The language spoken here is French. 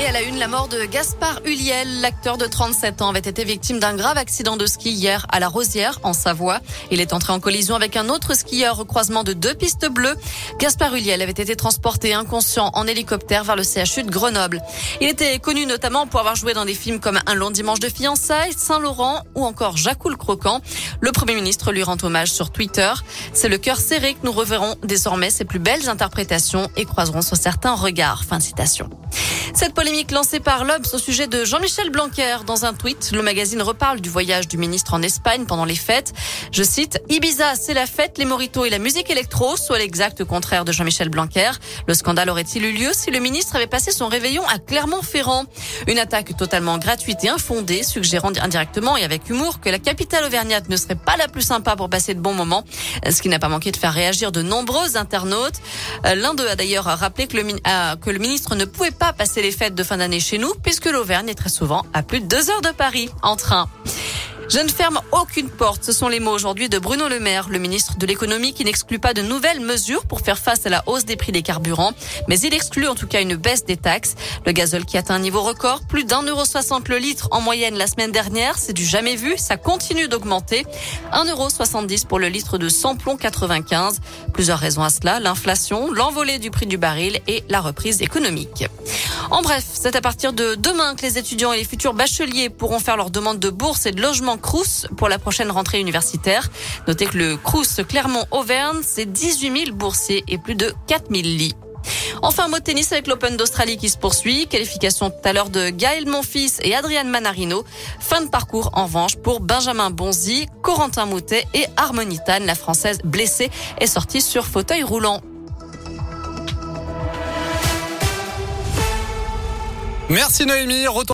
Et à la une, la mort de Gaspard Huliel, l'acteur de 37 ans, avait été victime d'un grave accident de ski hier à la Rosière, en Savoie. Il est entré en collision avec un autre skieur au croisement de deux pistes bleues. Gaspard Huliel avait été transporté inconscient en hélicoptère vers le CHU de Grenoble. Il était connu notamment pour avoir joué dans des films comme Un long dimanche de fiançailles, Saint-Laurent ou encore Jacques le Croquant. Le Premier ministre lui rend hommage sur Twitter. C'est le cœur serré que nous reverrons désormais ses plus belles interprétations et croiserons sur certains regards. Fin de citation. Cette polémique lancée par l'Obs au sujet de Jean-Michel Blanquer dans un tweet, le magazine reparle du voyage du ministre en Espagne pendant les fêtes. Je cite, Ibiza, c'est la fête, les moritos et la musique électro, soit l'exact contraire de Jean-Michel Blanquer. Le scandale aurait-il eu lieu si le ministre avait passé son réveillon à Clermont-Ferrand? Une attaque totalement gratuite et infondée, suggérant indirectement et avec humour que la capitale auvergnate ne serait pas la plus sympa pour passer de bons moments, ce qui n'a pas manqué de faire réagir de nombreux internautes. L'un d'eux a d'ailleurs rappelé que le, que le ministre ne pouvait pas passer les fêtes de fin d'année chez nous, puisque l'Auvergne est très souvent à plus de deux heures de Paris en train. Je ne ferme aucune porte. Ce sont les mots aujourd'hui de Bruno Le Maire, le ministre de l'économie, qui n'exclut pas de nouvelles mesures pour faire face à la hausse des prix des carburants. Mais il exclut en tout cas une baisse des taxes. Le gazole qui atteint un niveau record, plus d'un euro soixante le litre en moyenne la semaine dernière. C'est du jamais vu. Ça continue d'augmenter. Un euro soixante-dix pour le litre de samplon 95. Plusieurs raisons à cela. L'inflation, l'envolée du prix du baril et la reprise économique. En bref, c'est à partir de demain que les étudiants et les futurs bacheliers pourront faire leur demande de bourse et de logement Crous pour la prochaine rentrée universitaire. Notez que le Crous Clermont-Auvergne, c'est 18 000 boursiers et plus de 4 000 lits. Enfin, mot tennis avec l'Open d'Australie qui se poursuit. Qualification tout à l'heure de Gaël Monfils et Adrian Manarino. Fin de parcours en revanche pour Benjamin Bonzi, Corentin Moutet et Harmonitane. La française blessée est sortie sur fauteuil roulant. Merci Noémie.